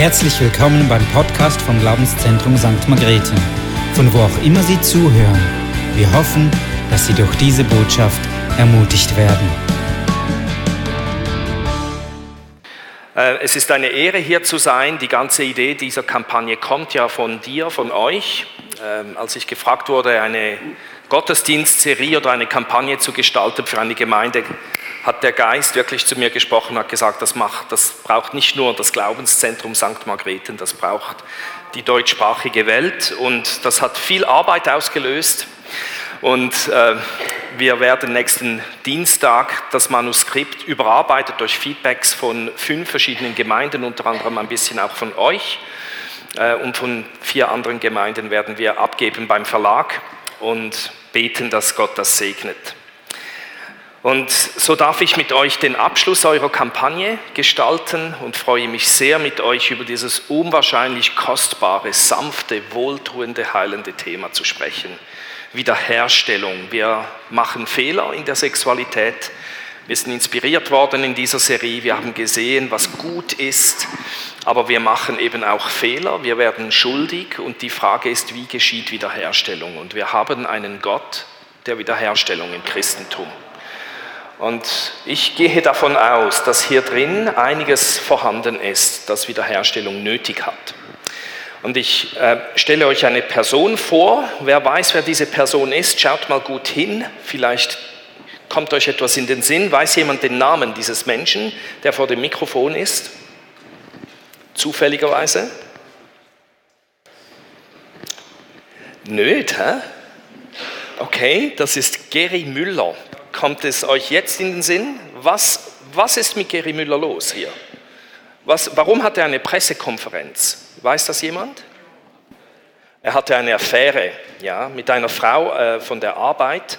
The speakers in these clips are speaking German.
Herzlich willkommen beim Podcast vom Glaubenszentrum St. Margrethe, von wo auch immer Sie zuhören. Wir hoffen, dass Sie durch diese Botschaft ermutigt werden. Äh, es ist eine Ehre, hier zu sein. Die ganze Idee dieser Kampagne kommt ja von dir, von euch. Ähm, als ich gefragt wurde, eine Gottesdienstserie oder eine Kampagne zu gestalten für eine Gemeinde, hat der Geist wirklich zu mir gesprochen, hat gesagt, das, macht, das braucht nicht nur das Glaubenszentrum St. Margrethen, das braucht die deutschsprachige Welt und das hat viel Arbeit ausgelöst. Und äh, wir werden nächsten Dienstag das Manuskript überarbeitet durch Feedbacks von fünf verschiedenen Gemeinden, unter anderem ein bisschen auch von euch. Äh, und von vier anderen Gemeinden werden wir abgeben beim Verlag und beten, dass Gott das segnet. Und so darf ich mit euch den Abschluss eurer Kampagne gestalten und freue mich sehr mit euch über dieses unwahrscheinlich kostbare, sanfte, wohltuende, heilende Thema zu sprechen. Wiederherstellung. Wir machen Fehler in der Sexualität. Wir sind inspiriert worden in dieser Serie. Wir haben gesehen, was gut ist. Aber wir machen eben auch Fehler. Wir werden schuldig. Und die Frage ist, wie geschieht Wiederherstellung? Und wir haben einen Gott der Wiederherstellung im Christentum. Und ich gehe davon aus, dass hier drin einiges vorhanden ist, das Wiederherstellung nötig hat. Und ich äh, stelle euch eine Person vor. Wer weiß, wer diese Person ist, schaut mal gut hin. Vielleicht kommt euch etwas in den Sinn. Weiß jemand den Namen dieses Menschen, der vor dem Mikrofon ist? Zufälligerweise? Nöt, hä? Okay, das ist Gary Müller. Kommt es euch jetzt in den Sinn? Was, was ist mit Gary Müller los hier? Was, warum hat er eine Pressekonferenz? Weiß das jemand? Er hatte eine Affäre ja, mit einer Frau äh, von der Arbeit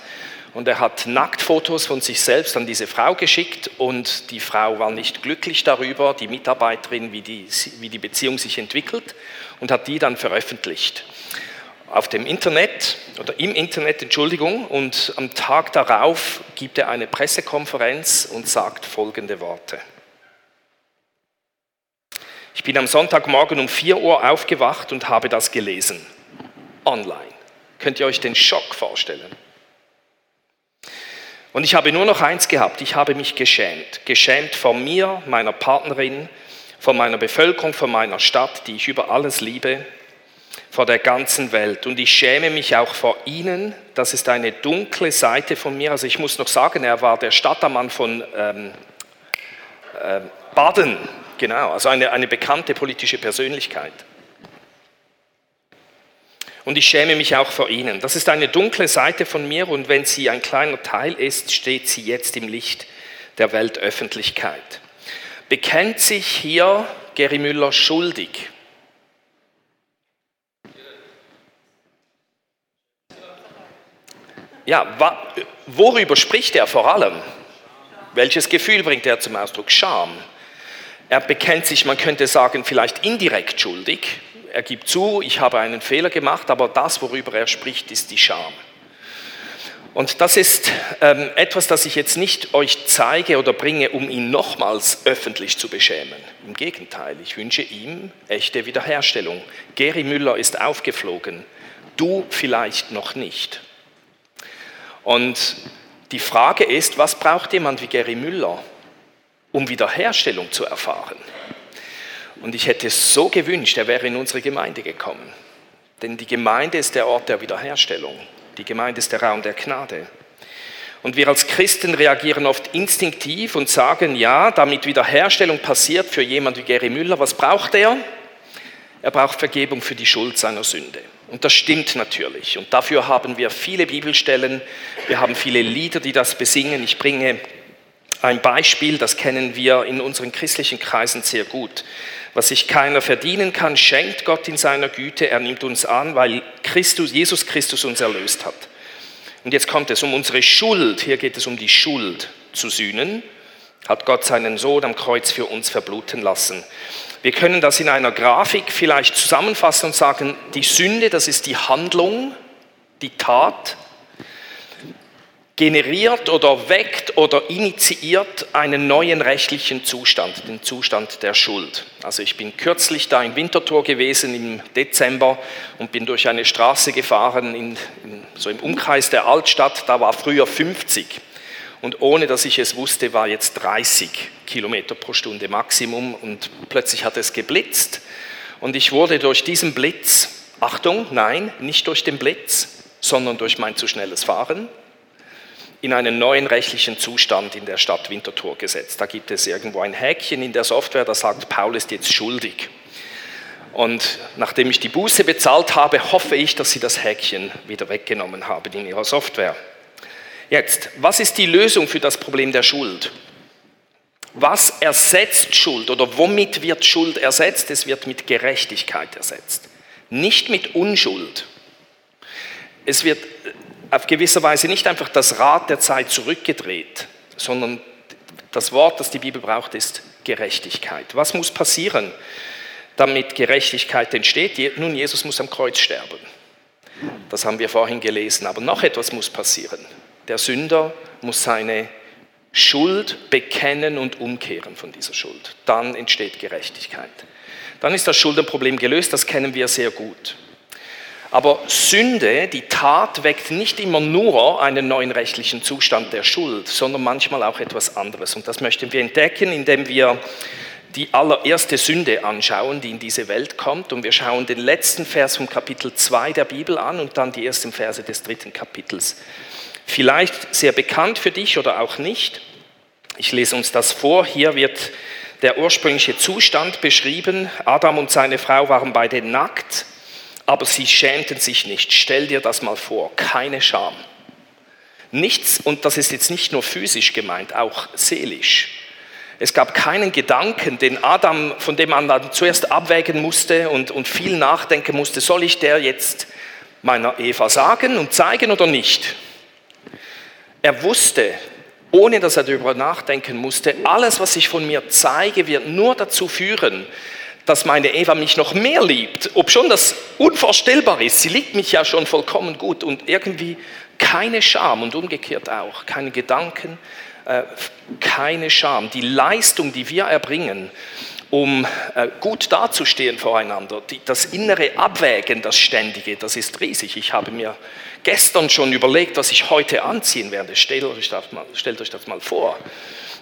und er hat Nacktfotos von sich selbst an diese Frau geschickt und die Frau war nicht glücklich darüber, die Mitarbeiterin, wie die, wie die Beziehung sich entwickelt und hat die dann veröffentlicht auf dem Internet oder im Internet, Entschuldigung, und am Tag darauf gibt er eine Pressekonferenz und sagt folgende Worte. Ich bin am Sonntagmorgen um 4 Uhr aufgewacht und habe das gelesen. Online. Könnt ihr euch den Schock vorstellen? Und ich habe nur noch eins gehabt, ich habe mich geschämt. Geschämt vor mir, meiner Partnerin, vor meiner Bevölkerung, vor meiner Stadt, die ich über alles liebe, vor der ganzen Welt. Und ich schäme mich auch vor Ihnen. Das ist eine dunkle Seite von mir. Also ich muss noch sagen, er war der Stadtermann von ähm, äh, Baden, genau, also eine, eine bekannte politische Persönlichkeit. Und ich schäme mich auch vor Ihnen. Das ist eine dunkle Seite von mir und wenn sie ein kleiner Teil ist, steht sie jetzt im Licht der Weltöffentlichkeit. Bekennt sich hier Gary Müller schuldig ja, worüber spricht er vor allem? Welches Gefühl bringt er zum Ausdruck? Scham. Er bekennt sich, man könnte sagen, vielleicht indirekt schuldig. Er gibt zu, ich habe einen Fehler gemacht, aber das, worüber er spricht, ist die Scham. Und das ist ähm, etwas, das ich jetzt nicht euch zeige oder bringe, um ihn nochmals öffentlich zu beschämen. Im Gegenteil, ich wünsche ihm echte Wiederherstellung. Geri Müller ist aufgeflogen, du vielleicht noch nicht. Und die Frage ist, was braucht jemand wie Gary Müller, um Wiederherstellung zu erfahren? Und ich hätte so gewünscht, er wäre in unsere Gemeinde gekommen. Denn die Gemeinde ist der Ort der Wiederherstellung. Die Gemeinde ist der Raum der Gnade. Und wir als Christen reagieren oft instinktiv und sagen, ja, damit Wiederherstellung passiert für jemand wie Gary Müller, was braucht er? Er braucht Vergebung für die Schuld seiner Sünde. Und das stimmt natürlich. Und dafür haben wir viele Bibelstellen, wir haben viele Lieder, die das besingen. Ich bringe ein Beispiel, das kennen wir in unseren christlichen Kreisen sehr gut. Was sich keiner verdienen kann, schenkt Gott in seiner Güte. Er nimmt uns an, weil Christus, Jesus Christus uns erlöst hat. Und jetzt kommt es um unsere Schuld. Hier geht es um die Schuld zu sühnen. Hat Gott seinen Sohn am Kreuz für uns verbluten lassen. Wir können das in einer Grafik vielleicht zusammenfassen und sagen, die Sünde, das ist die Handlung, die Tat. generiert oder weckt oder initiiert einen neuen rechtlichen Zustand, den Zustand der Schuld. Also ich bin kürzlich da in Winterthur gewesen im Dezember und bin durch eine Straße gefahren, in, in, so im Umkreis der Altstadt, da war früher 50 und ohne dass ich es wusste, war jetzt 30 Kilometer pro Stunde Maximum und plötzlich hat es geblitzt und ich wurde durch diesen Blitz, Achtung, nein, nicht durch den Blitz, sondern durch mein zu schnelles Fahren, in einen neuen rechtlichen Zustand in der Stadt Winterthur gesetzt. Da gibt es irgendwo ein Häkchen in der Software, das sagt, Paul ist jetzt schuldig. Und nachdem ich die Buße bezahlt habe, hoffe ich, dass Sie das Häkchen wieder weggenommen haben in Ihrer Software. Jetzt, was ist die Lösung für das Problem der Schuld? Was ersetzt Schuld oder womit wird Schuld ersetzt? Es wird mit Gerechtigkeit ersetzt, nicht mit Unschuld. Es wird auf gewisse Weise nicht einfach das Rad der Zeit zurückgedreht, sondern das Wort, das die Bibel braucht, ist Gerechtigkeit. Was muss passieren, damit Gerechtigkeit entsteht? Nun, Jesus muss am Kreuz sterben. Das haben wir vorhin gelesen. Aber noch etwas muss passieren. Der Sünder muss seine Schuld bekennen und umkehren von dieser Schuld. Dann entsteht Gerechtigkeit. Dann ist das Schuldenproblem gelöst, das kennen wir sehr gut. Aber Sünde, die Tat, weckt nicht immer nur einen neuen rechtlichen Zustand der Schuld, sondern manchmal auch etwas anderes. Und das möchten wir entdecken, indem wir die allererste Sünde anschauen, die in diese Welt kommt. Und wir schauen den letzten Vers vom Kapitel 2 der Bibel an und dann die ersten Verse des dritten Kapitels. Vielleicht sehr bekannt für dich oder auch nicht. Ich lese uns das vor. Hier wird der ursprüngliche Zustand beschrieben. Adam und seine Frau waren beide nackt aber sie schämten sich nicht. Stell dir das mal vor, keine Scham. Nichts, und das ist jetzt nicht nur physisch gemeint, auch seelisch. Es gab keinen Gedanken, den Adam, von dem man dann zuerst abwägen musste und, und viel nachdenken musste, soll ich der jetzt meiner Eva sagen und zeigen oder nicht? Er wusste, ohne dass er darüber nachdenken musste, alles, was ich von mir zeige, wird nur dazu führen, dass meine Eva mich noch mehr liebt, ob schon das unvorstellbar ist. Sie liebt mich ja schon vollkommen gut und irgendwie keine Scham und umgekehrt auch, keine Gedanken, äh, keine Scham. Die Leistung, die wir erbringen, um äh, gut dazustehen voreinander, das innere Abwägen, das Ständige, das ist riesig. Ich habe mir gestern schon überlegt, was ich heute anziehen werde. Stellt euch das mal, euch das mal vor.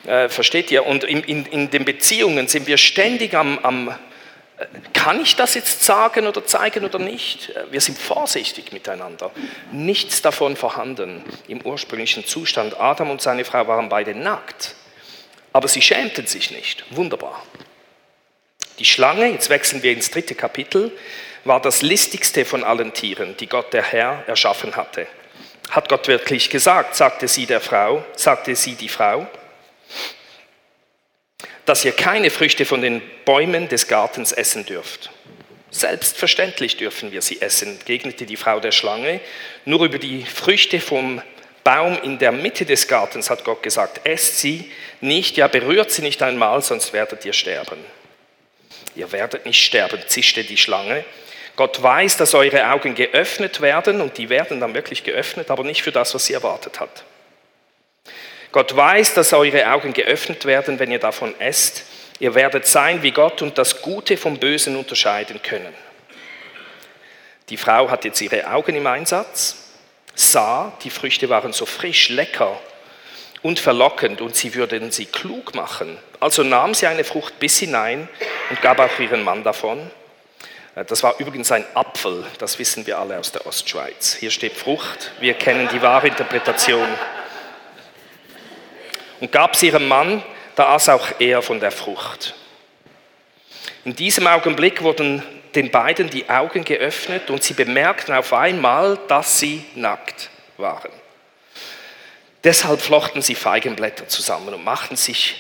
Äh, versteht ihr? Und in, in, in, den Beziehungen sind wir ständig am, am kann ich das jetzt sagen oder zeigen oder nicht? Wir sind vorsichtig miteinander. Nichts davon vorhanden im ursprünglichen Zustand. Adam und seine Frau waren beide nackt, aber sie schämten sich nicht. Wunderbar. Die Schlange, jetzt wechseln wir ins dritte Kapitel, war das listigste von allen Tieren, die Gott der Herr erschaffen hatte. Hat Gott wirklich gesagt, sagte sie der Frau, sagte sie die Frau dass ihr keine Früchte von den Bäumen des Gartens essen dürft. Selbstverständlich dürfen wir sie essen, entgegnete die Frau der Schlange. Nur über die Früchte vom Baum in der Mitte des Gartens hat Gott gesagt, esst sie nicht, ja berührt sie nicht einmal, sonst werdet ihr sterben. Ihr werdet nicht sterben, zischte die Schlange. Gott weiß, dass eure Augen geöffnet werden und die werden dann wirklich geöffnet, aber nicht für das, was sie erwartet hat. Gott weiß, dass eure Augen geöffnet werden, wenn ihr davon esst. Ihr werdet sein wie Gott und das Gute vom Bösen unterscheiden können. Die Frau hat jetzt ihre Augen im Einsatz, sah, die Früchte waren so frisch, lecker und verlockend und sie würden sie klug machen. Also nahm sie eine Frucht bis hinein und gab auch ihren Mann davon. Das war übrigens ein Apfel, das wissen wir alle aus der Ostschweiz. Hier steht Frucht, wir kennen die wahre Interpretation und gab sie ihrem Mann, da aß auch er von der Frucht. In diesem Augenblick wurden den beiden die Augen geöffnet und sie bemerkten auf einmal, dass sie nackt waren. Deshalb flochten sie Feigenblätter zusammen und machten sich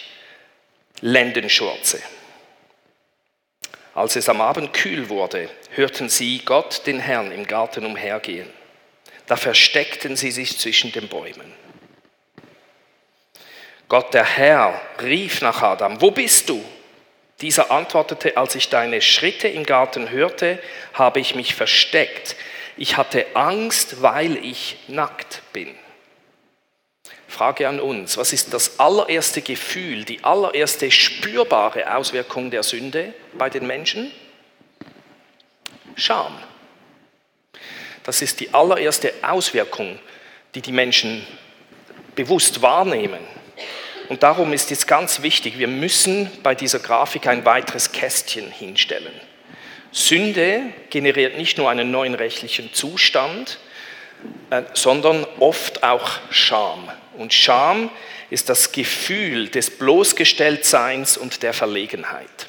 Lendenschurze. Als es am Abend kühl wurde, hörten sie Gott, den Herrn, im Garten umhergehen. Da versteckten sie sich zwischen den Bäumen. Gott der Herr rief nach Adam, wo bist du? Dieser antwortete, als ich deine Schritte im Garten hörte, habe ich mich versteckt. Ich hatte Angst, weil ich nackt bin. Frage an uns, was ist das allererste Gefühl, die allererste spürbare Auswirkung der Sünde bei den Menschen? Scham. Das ist die allererste Auswirkung, die die Menschen bewusst wahrnehmen. Und darum ist es ganz wichtig, wir müssen bei dieser Grafik ein weiteres Kästchen hinstellen. Sünde generiert nicht nur einen neuen rechtlichen Zustand, sondern oft auch Scham. Und Scham ist das Gefühl des Bloßgestelltseins und der Verlegenheit.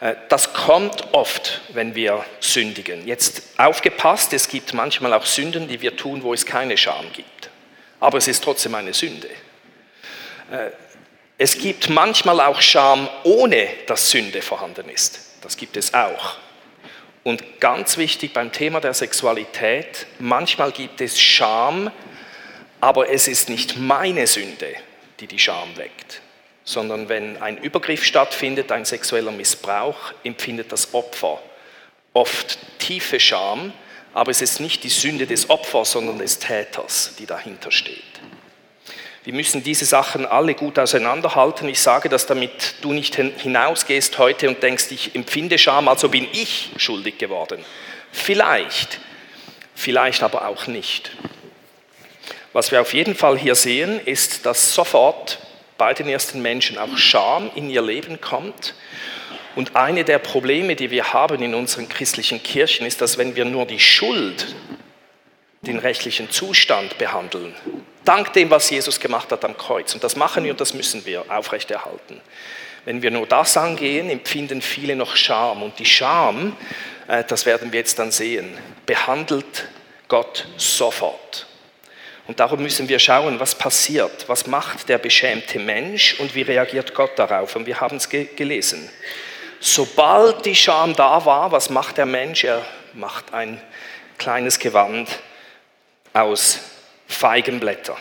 Äh, das kommt oft, wenn wir sündigen. Jetzt aufgepasst, es gibt manchmal auch Sünden, die wir tun, wo es keine Scham gibt. Aber es ist trotzdem eine Sünde. Äh, es gibt manchmal auch Scham, ohne dass Sünde vorhanden ist. Das gibt es auch. Und ganz wichtig beim Thema der Sexualität, manchmal gibt es Scham, aber es ist nicht meine Sünde, die die Scham weckt, sondern wenn ein Übergriff stattfindet, ein sexueller Missbrauch, empfindet das Opfer oft tiefe Scham, aber es ist nicht die Sünde des Opfers, sondern des Täters, die dahinter steht. Wir müssen diese Sachen alle gut auseinanderhalten. Ich sage das, damit du nicht hinausgehst heute und denkst, ich empfinde Scham, also bin ich schuldig geworden. Vielleicht, vielleicht aber auch nicht. Was wir auf jeden Fall hier sehen, ist, dass sofort bei den ersten Menschen auch Scham in ihr Leben kommt. Und eine der Probleme, die wir haben in unseren christlichen Kirchen, ist, dass wenn wir nur die Schuld, den rechtlichen Zustand behandeln, dank dem, was Jesus gemacht hat am Kreuz, und das machen wir und das müssen wir aufrechterhalten. Wenn wir nur das angehen, empfinden viele noch Scham. Und die Scham, äh, das werden wir jetzt dann sehen, behandelt Gott sofort. Und darum müssen wir schauen, was passiert, was macht der beschämte Mensch und wie reagiert Gott darauf. Und wir haben es ge gelesen. Sobald die Scham da war, was macht der Mensch? Er macht ein kleines Gewand aus Feigenblätter.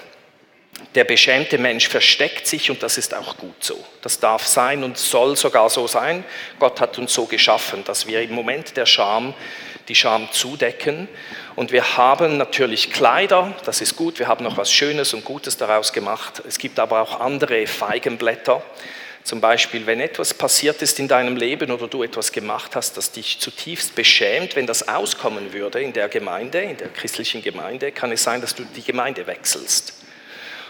Der beschämte Mensch versteckt sich und das ist auch gut so. Das darf sein und soll sogar so sein. Gott hat uns so geschaffen, dass wir im Moment der Scham die Scham zudecken. Und wir haben natürlich Kleider, das ist gut, wir haben noch was Schönes und Gutes daraus gemacht. Es gibt aber auch andere Feigenblätter. Zum Beispiel, wenn etwas passiert ist in deinem Leben oder du etwas gemacht hast, das dich zutiefst beschämt, wenn das auskommen würde in der Gemeinde, in der christlichen Gemeinde, kann es sein, dass du die Gemeinde wechselst.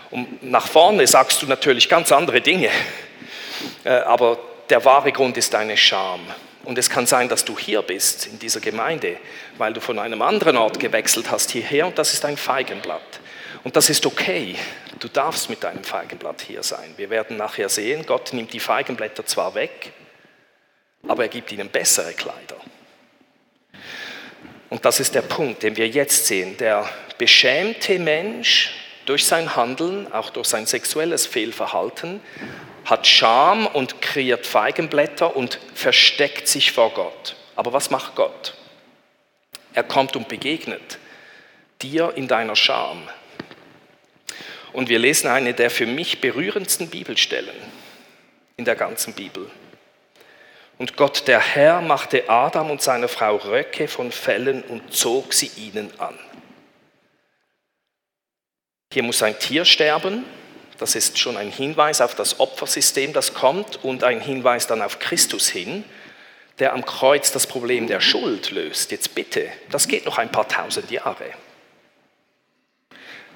Und nach vorne sagst du natürlich ganz andere Dinge, äh, aber der wahre Grund ist deine Scham. Und es kann sein, dass du hier bist, in dieser Gemeinde, weil du von einem anderen Ort gewechselt hast hierher und das ist ein Feigenblatt. Und das ist okay. Du darfst mit deinem Feigenblatt hier sein. Wir werden nachher sehen, Gott nimmt die Feigenblätter zwar weg, aber er gibt ihnen bessere Kleider. Und das ist der Punkt, den wir jetzt sehen. Der beschämte Mensch durch sein Handeln, auch durch sein sexuelles Fehlverhalten, hat Scham und kreiert Feigenblätter und versteckt sich vor Gott. Aber was macht Gott? Er kommt und begegnet dir in deiner Scham. Und wir lesen eine der für mich berührendsten Bibelstellen in der ganzen Bibel. Und Gott der Herr machte Adam und seiner Frau Röcke von Fellen und zog sie ihnen an. Hier muss ein Tier sterben, das ist schon ein Hinweis auf das Opfersystem, das kommt und ein Hinweis dann auf Christus hin, der am Kreuz das Problem der Schuld löst. Jetzt bitte, das geht noch ein paar tausend Jahre.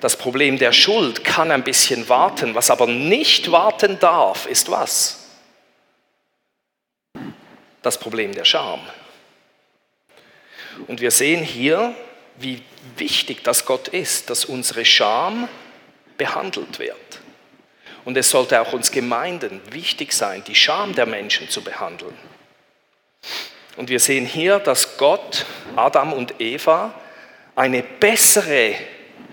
Das Problem der Schuld kann ein bisschen warten, was aber nicht warten darf, ist was? Das Problem der Scham. Und wir sehen hier, wie wichtig das Gott ist, dass unsere Scham behandelt wird. Und es sollte auch uns Gemeinden wichtig sein, die Scham der Menschen zu behandeln. Und wir sehen hier, dass Gott Adam und Eva eine bessere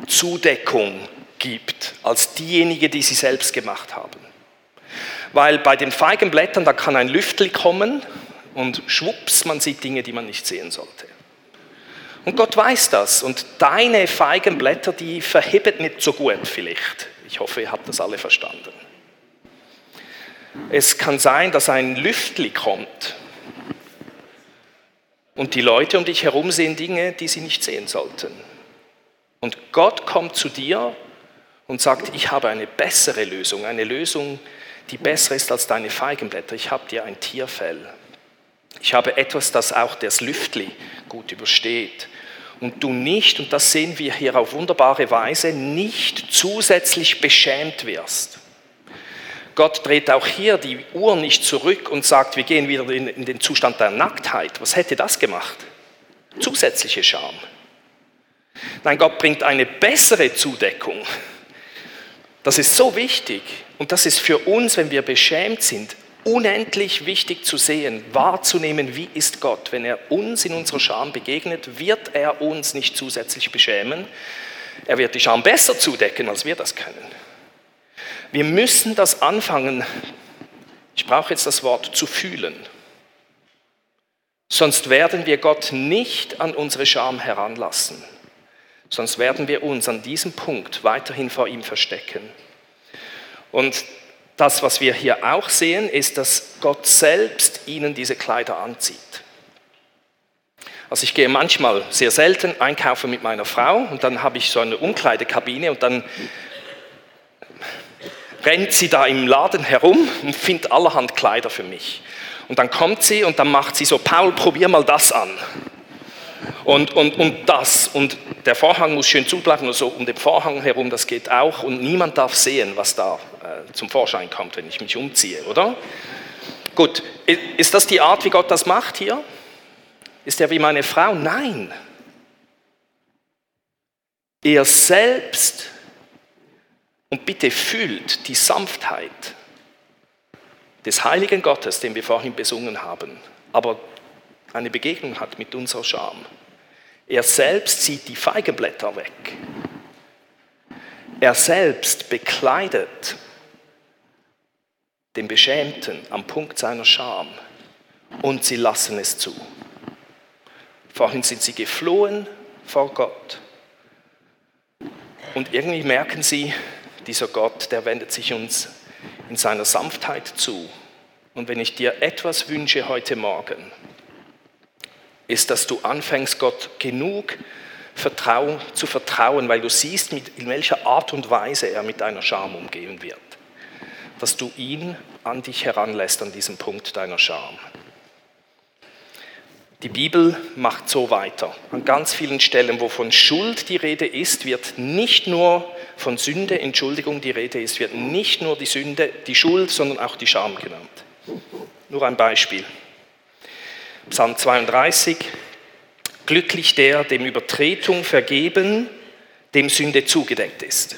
Zudeckung gibt als diejenige, die sie selbst gemacht haben. Weil bei den Feigenblättern, da kann ein Lüftel kommen und schwupps, man sieht Dinge, die man nicht sehen sollte. Und Gott weiß das. Und deine Feigenblätter, die verhebet nicht so gut vielleicht. Ich hoffe, ihr habt das alle verstanden. Es kann sein, dass ein Lüftli kommt und die Leute um dich herum sehen Dinge, die sie nicht sehen sollten. Und Gott kommt zu dir und sagt, ich habe eine bessere Lösung, eine Lösung, die besser ist als deine Feigenblätter. Ich habe dir ein Tierfell. Ich habe etwas, das auch das Lüftli gut übersteht. Und du nicht, und das sehen wir hier auf wunderbare Weise, nicht zusätzlich beschämt wirst. Gott dreht auch hier die Uhr nicht zurück und sagt, wir gehen wieder in, den Zustand der Nacktheit. Was hätte das gemacht? Zusätzliche Scham. Nein, Gott bringt eine bessere Zudeckung. Das ist so wichtig und das ist für uns, wenn wir beschämt sind, unendlich wichtig zu sehen, wahrzunehmen, wie ist Gott. Wenn er uns in unserer Scham begegnet, wird er uns nicht zusätzlich beschämen. Er wird die Scham besser zudecken, als wir das können. Wir müssen das anfangen, ich brauche jetzt das Wort, zu fühlen. Sonst werden wir Gott nicht an unsere Scham heranlassen. Sonst werden wir uns an diesem Punkt weiterhin vor ihm verstecken. Und das, was wir hier auch sehen, ist, dass Gott selbst ihnen diese Kleider anzieht. Also ich gehe manchmal sehr selten einkaufen mit meiner Frau und dann habe ich so eine Umkleidekabine und dann rennt sie da im Laden herum und findet allerhand Kleider für mich. Und dann kommt sie und dann macht sie so, Paul, probier mal das an. Und, und, und das. Und der Vorhang muss schön zubleiben und so um den Vorhang herum, das geht auch. Und niemand darf sehen, was da äh, zum Vorschein kommt, wenn ich mich umziehe, oder? Gut, ist das die Art, wie Gott das macht hier? Ist er wie meine Frau? Nein. Er selbst, und bitte fühlt die Sanftheit des heiligen Gottes, den wir vorhin besungen haben, aber eine Begegnung hat mit unserer Scham. Er selbst zieht die Feigenblätter weg. Er selbst bekleidet den Beschämten am Punkt seiner Scham und sie lassen es zu. Vorhin sind sie geflohen vor Gott und irgendwie merken sie, dieser Gott, der wendet sich uns in seiner Sanftheit zu. Und wenn ich dir etwas wünsche heute Morgen, ist, dass du anfängst, Gott genug Vertrauen, zu vertrauen, weil du siehst, mit, in welcher Art und Weise er mit deiner Scham umgehen wird. Dass du ihn an dich heranlässt an diesem Punkt deiner Scham. Die Bibel macht so weiter. An ganz vielen Stellen, wo von Schuld die Rede ist, wird nicht nur von Sünde, Entschuldigung, die Rede ist, wird nicht nur die Sünde, die Schuld, sondern auch die Scham genannt. Nur ein Beispiel. Psalm 32, glücklich der, dem Übertretung vergeben, dem Sünde zugedeckt ist.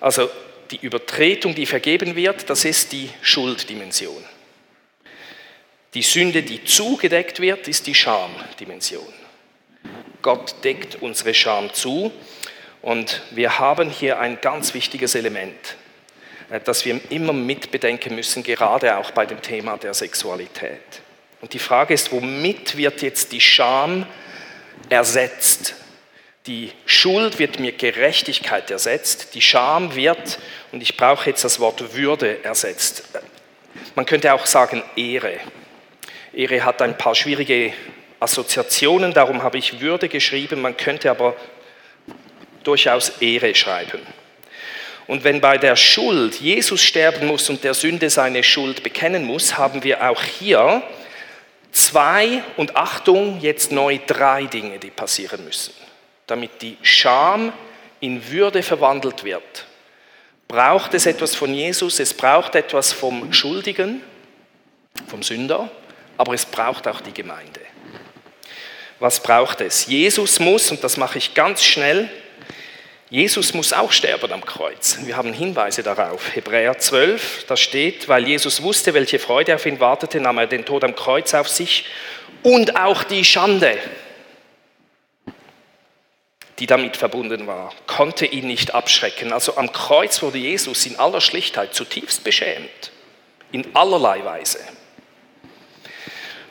Also die Übertretung, die vergeben wird, das ist die Schulddimension. Die Sünde, die zugedeckt wird, ist die Schamdimension. Gott deckt unsere Scham zu und wir haben hier ein ganz wichtiges Element, äh, das wir immer mitbedenken müssen, gerade auch bei dem Thema der Sexualität. Und die Frage ist, womit wird jetzt die Scham ersetzt? Die Schuld wird mit Gerechtigkeit ersetzt, die Scham wird, und ich brauche jetzt das Wort Würde ersetzt. Man könnte auch sagen Ehre. Ehre hat ein paar schwierige Assoziationen, darum habe ich Würde geschrieben, man könnte aber durchaus Ehre schreiben. Und wenn bei der Schuld Jesus sterben muss und der Sünde seine Schuld bekennen muss, haben wir auch hier zwei und Achtung, jetzt neu drei Dinge, die passieren müssen, damit die Scham in Würde verwandelt wird. Braucht es etwas von Jesus, es braucht etwas vom Schuldigen, vom Sünder, aber es braucht auch die Gemeinde. Was braucht es? Jesus muss, und das mache ich ganz schnell, Jesus muss auch sterben am Kreuz. Wir haben Hinweise darauf. Hebräer 12, da steht, weil Jesus wusste, welche Freude auf ihn wartete, nahm er den Tod am Kreuz auf sich und auch die Schande, die damit verbunden war, konnte ihn nicht abschrecken. Also am Kreuz wurde Jesus in aller Schlichtheit zutiefst beschämt, in allerlei Weise.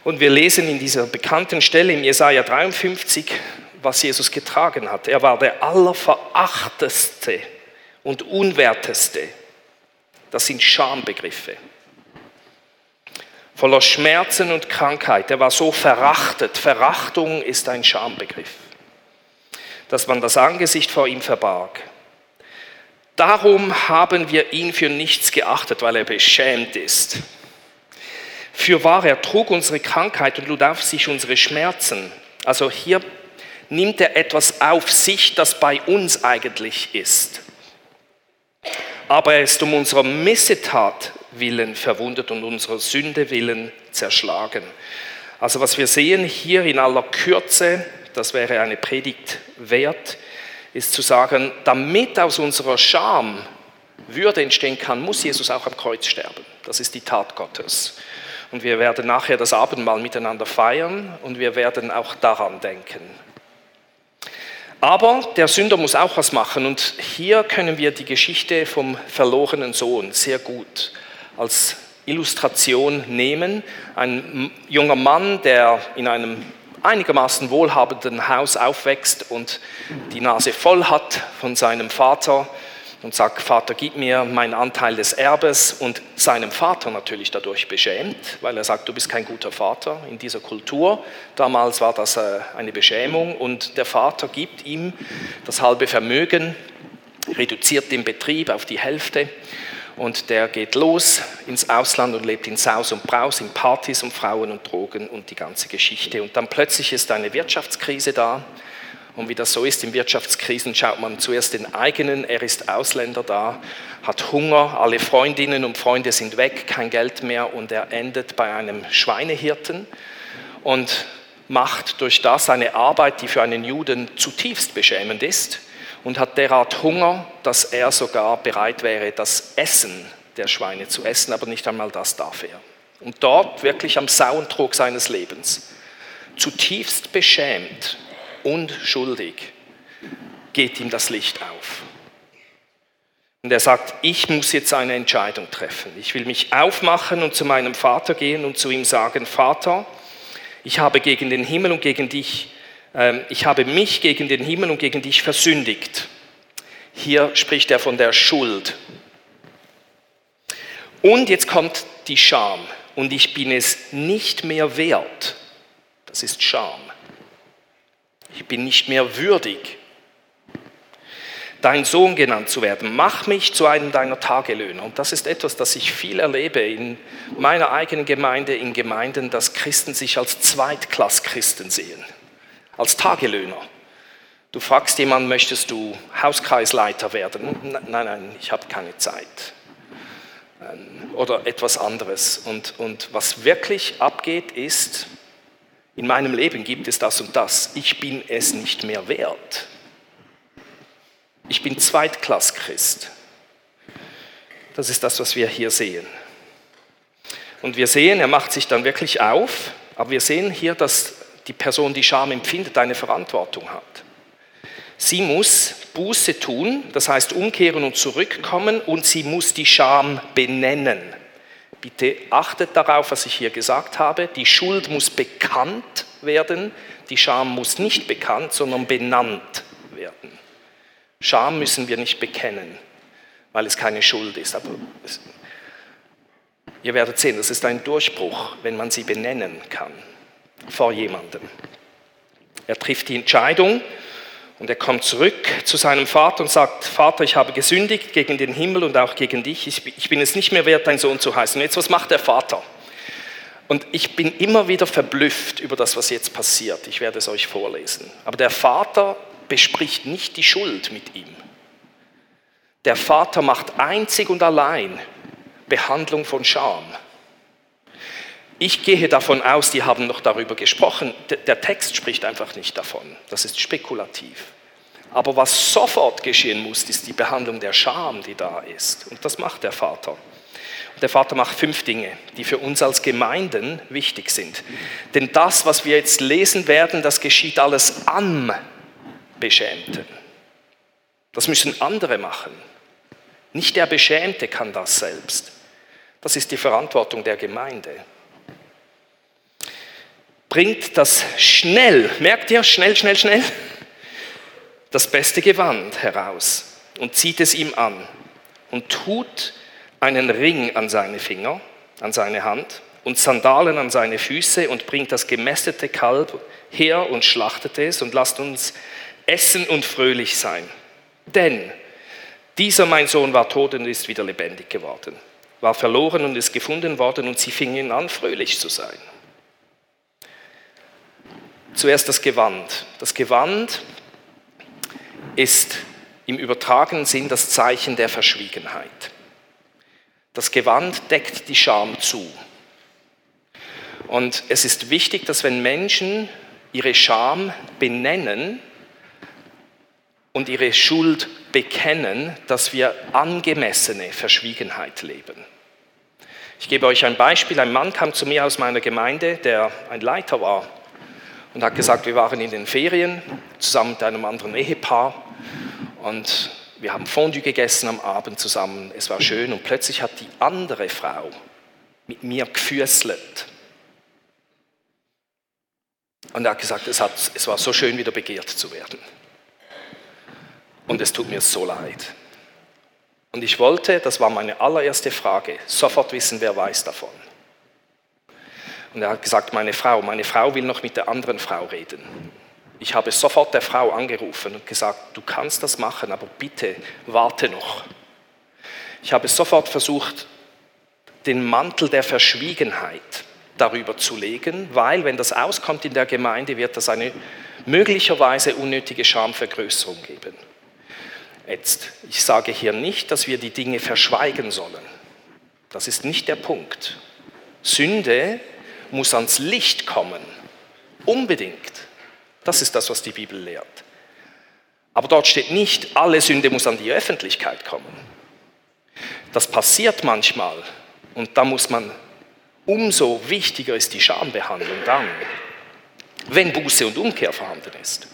Und wir lesen in dieser bekannten Stelle im Jesaja 53, was Jesus getragen hat. Er war der allerverachteste und unwerteste. Das sind Schambegriffe. Voller Schmerzen und Krankheit. Er war so verachtet. Verachtung ist ein Schambegriff. Dass man das Angesicht vor ihm verbarg. Darum haben wir ihn für nichts geachtet, weil er beschämt ist. Für wahr, er trug unsere Krankheit und lud auf sich unsere Schmerzen. Also hier nimmt er etwas auf sich, das bei uns eigentlich ist. Aber er ist um unserer Missetat willen verwundet und unserer Sünde willen zerschlagen. Also was wir sehen hier in aller Kürze, das wäre eine Predigt wert, ist zu sagen, damit aus unserer Scham Würde entstehen kann, muss Jesus auch am Kreuz sterben. Das ist die Tat Gottes. Und wir werden nachher das Abendmahl miteinander feiern und wir werden auch daran denken. Aber der Sünder muss auch was machen und hier können wir die Geschichte vom verlorenen Sohn sehr gut als Illustration nehmen. Ein junger Mann, der in einem einigermaßen wohlhabenden Haus aufwächst und die Nase voll hat von seinem Vater und sagt, Vater, gib mir meinen Anteil des Erbes und seinem Vater natürlich dadurch beschämt, weil er sagt, du bist kein guter Vater in dieser Kultur. Damals war das äh, eine Beschämung und der Vater gibt ihm das halbe Vermögen, reduziert den Betrieb auf die Hälfte und der geht los ins Ausland und lebt in Saus und Braus, in Partys und Frauen und Drogen und die ganze Geschichte. Und dann plötzlich ist eine Wirtschaftskrise da. Und wie das so ist in Wirtschaftskrisen, schaut man zuerst den eigenen, er ist Ausländer da, hat Hunger, alle Freundinnen und Freunde sind weg, kein Geld mehr und er endet bei einem Schweinehirten und macht durch das eine Arbeit, die für einen Juden zutiefst beschämend ist und hat derart Hunger, dass er sogar bereit wäre, das Essen der Schweine zu essen, aber nicht einmal das darf er. Und dort wirklich am Sauentrog seines Lebens, zutiefst beschämt und schuldig, geht ihm das Licht auf. Und er sagt, ich muss jetzt eine Entscheidung treffen. Ich will mich aufmachen und zu meinem Vater gehen und zu ihm sagen, Vater, ich habe gegen den Himmel und gegen dich ähm, ich habe mich gegen den Himmel und gegen dich versündigt. Hier spricht er von der Schuld. Und jetzt kommt die Scham. Und ich bin es nicht mehr wert. Das ist Scham. Ich bin nicht mehr würdig, dein Sohn genannt zu werden. Mach mich zu einem deiner Tagelöhner. Und das ist etwas, das ich viel erlebe in meiner eigenen Gemeinde, in Gemeinden, dass Christen sich als Zweitklasschristen sehen als Tagelöhner. Du fragst jemanden, möchtest du Hauskreisleiter werden? Nein, nein, ich habe keine Zeit. Ähm, oder etwas anderes. Und, und was wirklich abgeht, ist, in meinem Leben gibt es das und das. Ich bin es nicht mehr wert. Ich bin Zweitklasschrist. Das ist das, was wir hier sehen. Und wir sehen, er macht sich dann wirklich auf, aber wir sehen hier, dass die Person, die Scham empfindet, eine Verantwortung hat. Sie muss Buße tun, das heißt umkehren und zurückkommen und sie muss die Scham benennen. Bitte achtet darauf, was ich hier gesagt habe. Die Schuld muss bekannt werden, die Scham muss nicht bekannt, sondern benannt werden. Scham müssen wir nicht bekennen, weil es keine Schuld ist. Aber ihr werdet sehen, das ist ein Durchbruch, wenn man sie benennen kann vor jemandem. Er trifft die Entscheidung und er kommt zurück zu seinem Vater und sagt, Vater, ich habe gesündigt gegen den Himmel und auch gegen dich. Ich bin es nicht mehr wert, dein Sohn zu heißen. Und jetzt, was macht der Vater? Und ich bin immer wieder verblüfft über das, was jetzt passiert. Ich werde es euch vorlesen. Aber der Vater bespricht nicht die Schuld mit ihm. Der Vater macht einzig und allein Behandlung von Scham. Ich gehe davon aus, die haben noch darüber gesprochen. Der Text spricht einfach nicht davon. Das ist spekulativ. Aber was sofort geschehen muss, ist die Behandlung der Scham, die da ist. Und das macht der Vater. Und der Vater macht fünf Dinge, die für uns als Gemeinden wichtig sind. Denn das, was wir jetzt lesen werden, das geschieht alles am Beschämten. Das müssen andere machen. Nicht der Beschämte kann das selbst. Das ist die Verantwortung der Gemeinde bringt das schnell, merkt ihr, schnell, schnell, schnell, das beste Gewand heraus und zieht es ihm an und tut einen Ring an seine Finger, an seine Hand und Sandalen an seine Füße und bringt das gemästete Kalb her und schlachtet es und lasst uns essen und fröhlich sein. Denn Dieser, mein Sohn, war tot und ist wieder lebendig geworden, war verloren und ist gefunden worden und sie fingen an, fröhlich zu sein. Zuerst das Gewand. Das Gewand ist im übertragenen Sinn das Zeichen der Verschwiegenheit. Das Gewand deckt die Scham zu. Und es ist wichtig, dass wenn Menschen ihre Scham benennen und ihre Schuld bekennen, dass wir angemessene Verschwiegenheit leben. Ich gebe euch ein Beispiel. Ein Mann kam zu mir aus meiner Gemeinde, der ein Leiter war und hat gesagt, wir waren in den Ferien zusammen mit einem anderen Ehepaar und wir haben Fondue gegessen am Abend zusammen. Es war schön und plötzlich hat die andere Frau mit mir gefüßelt. Und er hat gesagt, es, hat, es war so schön, wieder begehrt zu werden. Und es tut mir so leid. Und ich wollte, das war meine allererste Frage, sofort wissen, wer weiß davon. Und er hat gesagt, meine Frau, meine Frau will noch mit der anderen Frau reden. Ich habe sofort der Frau angerufen und gesagt, du kannst das machen, aber bitte warte noch. Ich habe sofort versucht, den Mantel der Verschwiegenheit darüber zu legen, weil wenn das auskommt in der Gemeinde, wird das eine möglicherweise unnötige Schamvergrößerung geben. Jetzt, ich sage hier nicht, dass wir die Dinge verschweigen sollen. Das ist nicht der Punkt. Sünde muss ans Licht kommen. Unbedingt. Das ist das, was die Bibel lehrt. Aber dort steht nicht, alle Sünde muss an die Öffentlichkeit kommen. Das passiert manchmal und da muss man, umso wichtiger ist die Schambehandlung dann, wenn Buße und Umkehr vorhanden ist.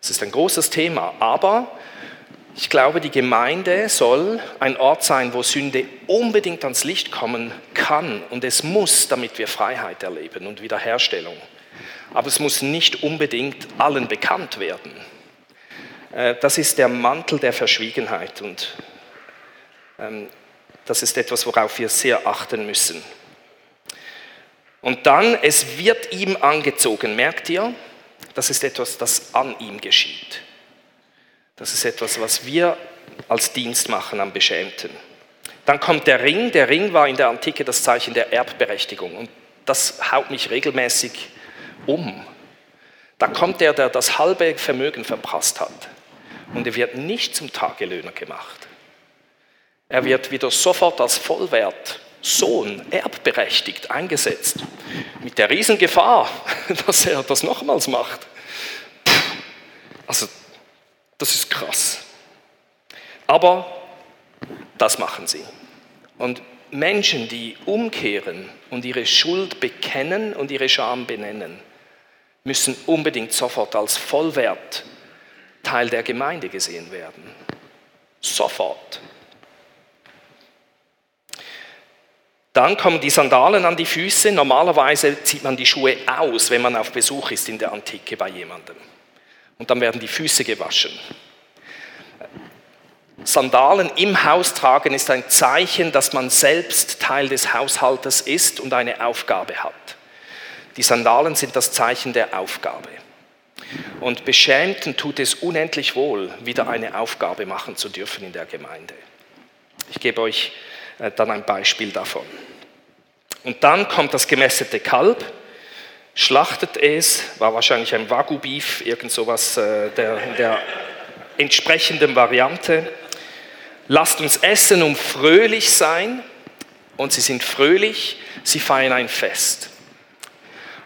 Das ist ein großes Thema, aber ich glaube, die Gemeinde soll ein Ort sein, wo Sünde unbedingt ans Licht kommen kann und es muss, damit wir Freiheit erleben und Wiederherstellung. Aber es muss nicht unbedingt allen bekannt werden. Äh, das ist der Mantel der Verschwiegenheit und ähm, das ist etwas, worauf wir sehr achten müssen. Und dann, es wird ihm angezogen, merkt ihr? Das ist etwas, das an ihm geschieht. Das ist etwas, was wir als Dienst machen am Beschämten. Dann kommt der Ring. Der Ring war in der Antike das Zeichen der Erbberechtigung. Und das haut mich regelmäßig um. Da kommt der, der das halbe Vermögen verprasst hat. Und er wird nicht zum Tagelöhner gemacht. Er wird wieder sofort als Vollwert Sohn erbberechtigt eingesetzt. Mit der Riesengefahr, dass er das nochmals macht. Also das ist krass. Aber das machen sie. Und Menschen, die umkehren und ihre Schuld bekennen und ihre Scham benennen, müssen unbedingt sofort als Vollwert Teil der Gemeinde gesehen werden. Sofort. Dann kommen die Sandalen an die Füße. Normalerweise zieht man die Schuhe aus, wenn man auf Besuch ist in der Antike bei jemandem und dann werden die Füße gewaschen. Sandalen im Haus tragen ist ein Zeichen, dass man selbst Teil des Haushaltes ist und eine Aufgabe hat. Die Sandalen sind das Zeichen der Aufgabe. Und Beschämten tut es unendlich wohl, wieder eine Aufgabe machen zu dürfen in der Gemeinde. Ich gebe euch äh, dann ein Beispiel davon. Und dann kommt das gemästete Kalb schlachtet es, war wahrscheinlich ein Wagyu-Beef, irgend sowas äh, der, der entsprechenden Variante. Lasst uns essen, um fröhlich sein. Und sie sind fröhlich, sie feiern ein Fest.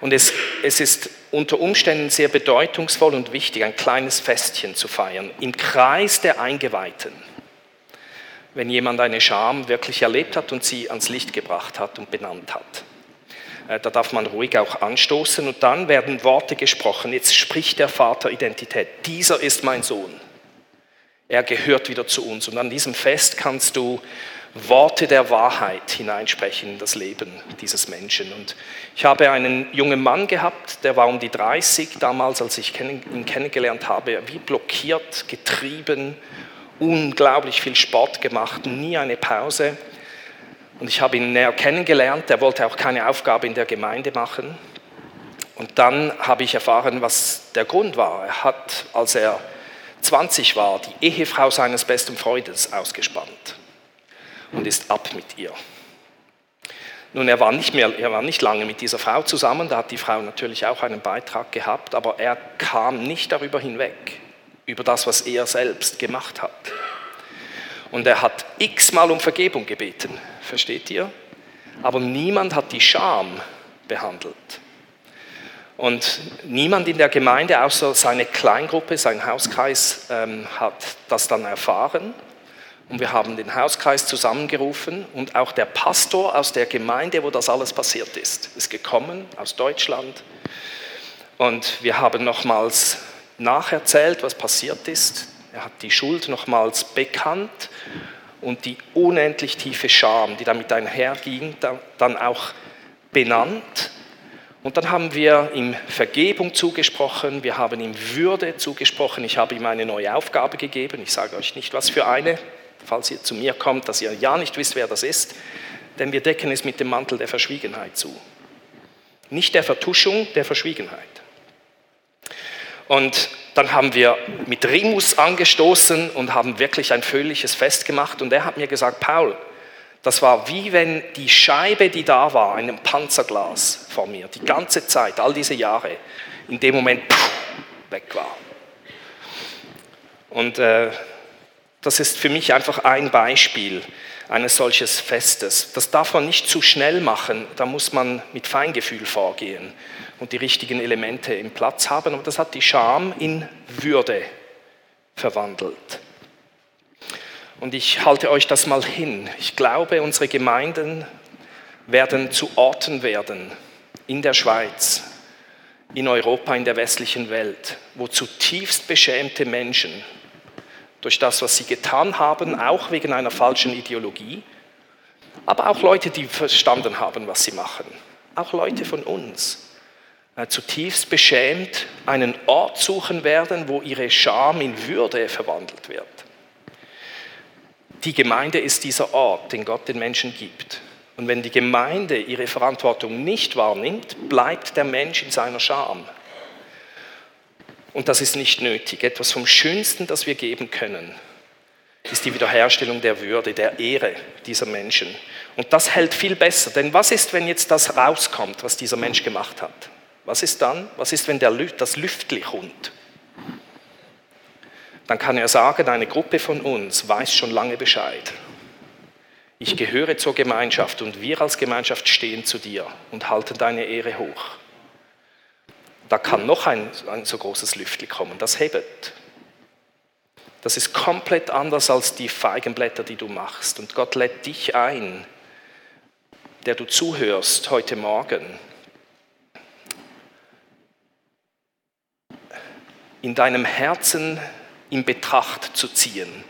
Und es, es ist unter Umständen sehr bedeutungsvoll und wichtig, ein kleines Festchen zu feiern, im Kreis der Eingeweihten. Wenn jemand eine Scham wirklich erlebt hat und sie ans Licht gebracht hat und benannt hat. Äh, da darf man ruhig auch anstoßen und dann werden Worte gesprochen. Jetzt spricht der Vater Identität. Dieser ist mein Sohn. Er gehört wieder zu uns. Und an diesem Fest kannst du Worte der Wahrheit hineinsprechen in das Leben dieses Menschen. Und ich habe einen jungen Mann gehabt, der war um die 30 damals, als ich ihn kennengelernt habe, wie blockiert, getrieben, unglaublich viel Sport gemacht, nie eine Pause. Und ich habe ihn näher kennengelernt. Er wollte auch keine Aufgabe in der Gemeinde machen. Und dann habe ich erfahren, was der Grund war. Er hat, als er 20 war, die Ehefrau seines besten Freundes ausgespannt und ist ab mit ihr. Nun, er war, nicht mehr, er war nicht lange mit dieser Frau zusammen, da hat die Frau natürlich auch einen Beitrag gehabt, aber er kam nicht darüber hinweg, über das, was er selbst gemacht hat. Und er hat x-mal um Vergebung gebeten, versteht ihr? Aber niemand hat die Scham behandelt. Und niemand in der Gemeinde, außer seine Kleingruppe, sein Hauskreis, ähm, hat das dann erfahren. Und wir haben den Hauskreis zusammengerufen und auch der Pastor aus der Gemeinde, wo das alles passiert ist, ist gekommen aus Deutschland. Und wir haben nochmals nacherzählt, was passiert ist. Er hat die Schuld nochmals bekannt und die unendlich tiefe Scham, die damit einherging, dann auch benannt. Und dann haben wir ihm Vergebung zugesprochen, wir haben ihm Würde zugesprochen, ich habe ihm eine neue Aufgabe gegeben, ich sage euch nicht, was für eine, falls ihr zu mir kommt, dass ihr ja nicht wisst, wer das ist, denn wir decken es mit dem Mantel der Verschwiegenheit zu. Nicht der Vertuschung, der Verschwiegenheit. Und dann haben wir mit Rimus angestoßen und haben wirklich ein fröhliches Fest gemacht. Und er hat mir gesagt, Paul, das war wie wenn die Scheibe, die da war, ein Panzerglas vor mir, die ganze Zeit, all diese Jahre, in dem Moment weg war. Und äh, das ist für mich einfach ein Beispiel eines solches Festes. Das darf man nicht zu schnell machen, da muss man mit Feingefühl vorgehen und die richtigen Elemente im Platz haben. Aber das hat die Scham in Würde verwandelt. Und ich halte euch das mal hin. Ich glaube, unsere Gemeinden werden zu Orten werden in der Schweiz, in Europa, in der westlichen Welt, wo zutiefst beschämte Menschen durch das, was sie getan haben, auch wegen einer falschen Ideologie, aber auch Leute, die verstanden haben, was sie machen, auch Leute von uns, zutiefst beschämt einen Ort suchen werden, wo ihre Scham in Würde verwandelt wird. Die Gemeinde ist dieser Ort, den Gott den Menschen gibt. Und wenn die Gemeinde ihre Verantwortung nicht wahrnimmt, bleibt der Mensch in seiner Scham, und das ist nicht nötig. Etwas vom Schönsten, das wir geben können, ist die Wiederherstellung der Würde, der Ehre dieser Menschen. Und das hält viel besser. Denn was ist, wenn jetzt das rauskommt, was dieser Mensch gemacht hat? Was ist dann? Was ist, wenn der, das Lüftli kommt? Dann kann er sagen, eine Gruppe von uns weiß schon lange Bescheid. Ich gehöre zur Gemeinschaft und wir als Gemeinschaft stehen zu dir und halten deine Ehre hoch da kann noch ein, ein so großes Lüftli kommen. Das hebet. Das ist komplett anders als die Feigenblätter, die du machst. Und Gott lädt dich ein, der du zuhörst heute Morgen, in deinem Herzen in Betracht zu ziehen,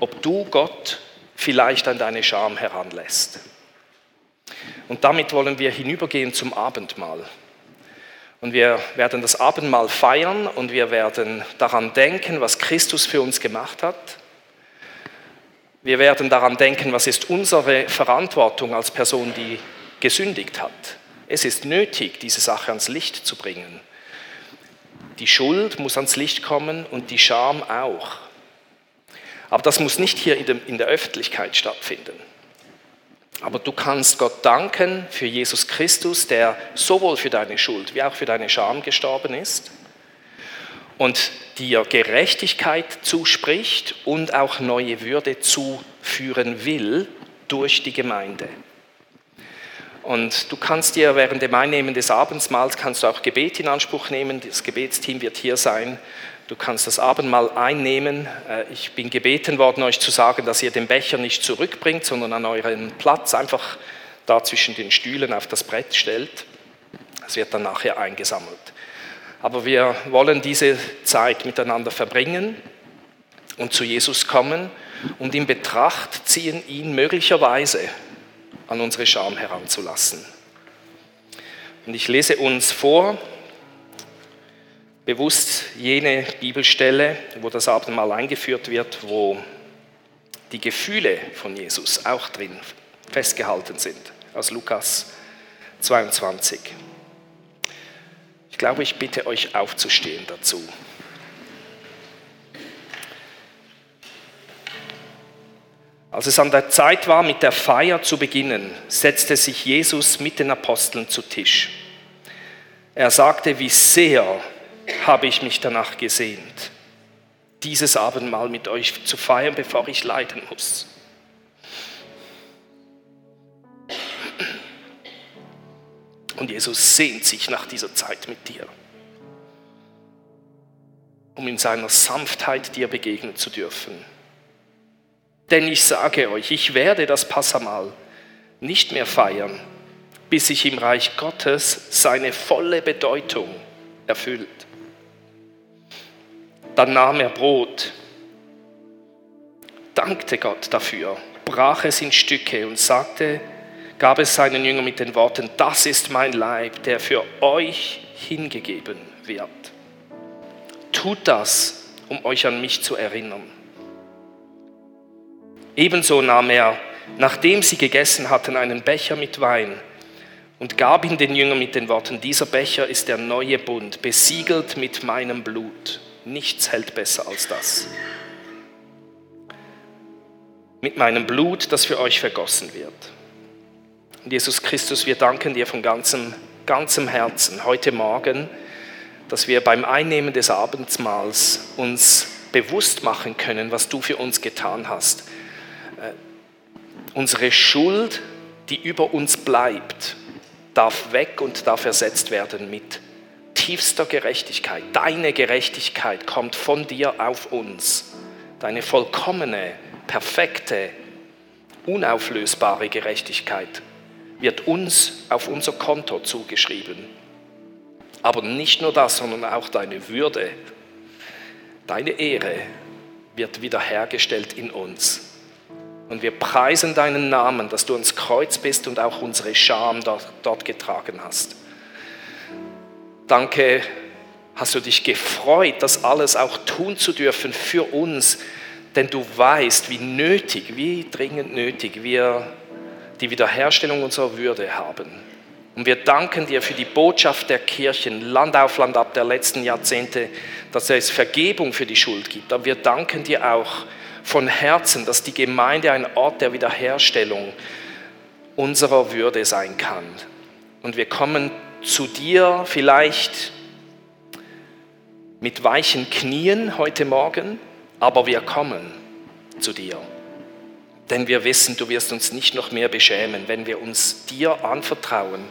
ob du Gott vielleicht an deine Scham heranlässt. Und damit wollen wir hinübergehen zum Abendmahl. Und wir werden das Abendmahl feiern und wir werden daran denken, was Christus für uns gemacht hat. Wir werden daran denken, was ist unsere Verantwortung als Person, die gesündigt hat. Es ist nötig, diese Sache ans Licht zu bringen. Die Schuld muss ans Licht kommen und die Scham auch. Aber das muss nicht hier in der Öffentlichkeit stattfinden. Aber du kannst Gott danken für Jesus Christus, der sowohl für deine Schuld wie auch für deine Scham gestorben ist und dir Gerechtigkeit zuspricht und auch neue Würde zuführen will durch die Gemeinde. Und du kannst dir während dem Einnehmen des Abendsmahls kannst du auch Gebet in Anspruch nehmen. Das Gebetsteam wird hier sein Du kannst das Abendmahl einnehmen. Äh, ich bin gebeten worden, euch zu sagen, dass ihr den Becher nicht zurückbringt, sondern an euren Platz einfach da zwischen den Stühlen auf das Brett stellt. Es wird dann nachher eingesammelt. Aber wir wollen diese Zeit miteinander verbringen und zu Jesus kommen und in Betracht ziehen, ihn möglicherweise an unsere Scham heranzulassen. Und ich lese uns vor bewusst jene Bibelstelle, wo das Abendmahl eingeführt wird, wo die Gefühle von Jesus auch drin festgehalten sind, aus Lukas 22. Ich glaube, ich bitte euch aufzustehen dazu. Als es an der Zeit war, mit der Feier zu beginnen, setzte sich Jesus mit den Aposteln zu Tisch. Er sagte, wie sehr habe ich mich danach gesehnt, dieses Abendmahl mit euch zu feiern, bevor ich leiden muss. Und Jesus sehnt sich nach dieser Zeit mit dir, um in seiner Sanftheit dir begegnen zu dürfen. Denn ich sage euch, ich werde das Passamal nicht mehr feiern, bis sich im Reich Gottes seine volle Bedeutung erfüllt. Dann nahm er Brot, dankte Gott dafür, brach es in Stücke und sagte, gab es seinen Jüngern mit den Worten, das ist mein Leib, der für euch hingegeben wird. Tut das, um euch an mich zu erinnern. Ebenso nahm er, nachdem sie gegessen hatten, einen Becher mit Wein und gab ihn den Jüngern mit den Worten, dieser Becher ist der neue Bund, besiegelt mit meinem Blut. Nichts hält besser als das. Mit meinem Blut, das für euch vergossen wird. Und Jesus Christus, wir danken dir von ganzem, ganzem Herzen heute Morgen, dass wir beim Einnehmen des Abendmahls uns bewusst machen können, was du für uns getan hast. Unsere Schuld, die über uns bleibt, darf weg und darf ersetzt werden mit tiefster Gerechtigkeit. Deine Gerechtigkeit kommt von dir auf uns. Deine vollkommene, perfekte, unauflösbare Gerechtigkeit wird uns auf unser Konto zugeschrieben. Aber nicht nur das, sondern auch deine Würde, deine Ehre wird wiederhergestellt in uns. Und wir preisen deinen Namen, dass du ans Kreuz bist und auch unsere Scham dort, dort getragen hast. Danke, hast du dich gefreut, das alles auch tun zu dürfen für uns, denn du weißt, wie nötig, wie dringend nötig wir die Wiederherstellung unserer Würde haben. Und wir danken dir für die Botschaft der Kirchen, Land auf Land ab der letzten Jahrzehnte, dass es Vergebung für die Schuld gibt. Aber wir danken dir auch von Herzen, dass die Gemeinde ein Ort der Wiederherstellung unserer Würde sein kann. Und wir kommen zu dir vielleicht mit weichen Knien heute Morgen, aber wir kommen zu dir denn wir wissen, du wirst uns nicht noch mehr beschämen, wenn wir uns dir anvertrauen.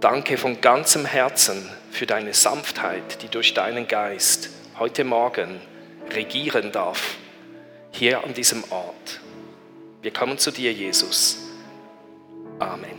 Danke von ganzem Herzen für deine Sanftheit, die durch deinen Geist heute Morgen regieren darf, hier an diesem Ort. Wir kommen zu dir, Jesus. Amen.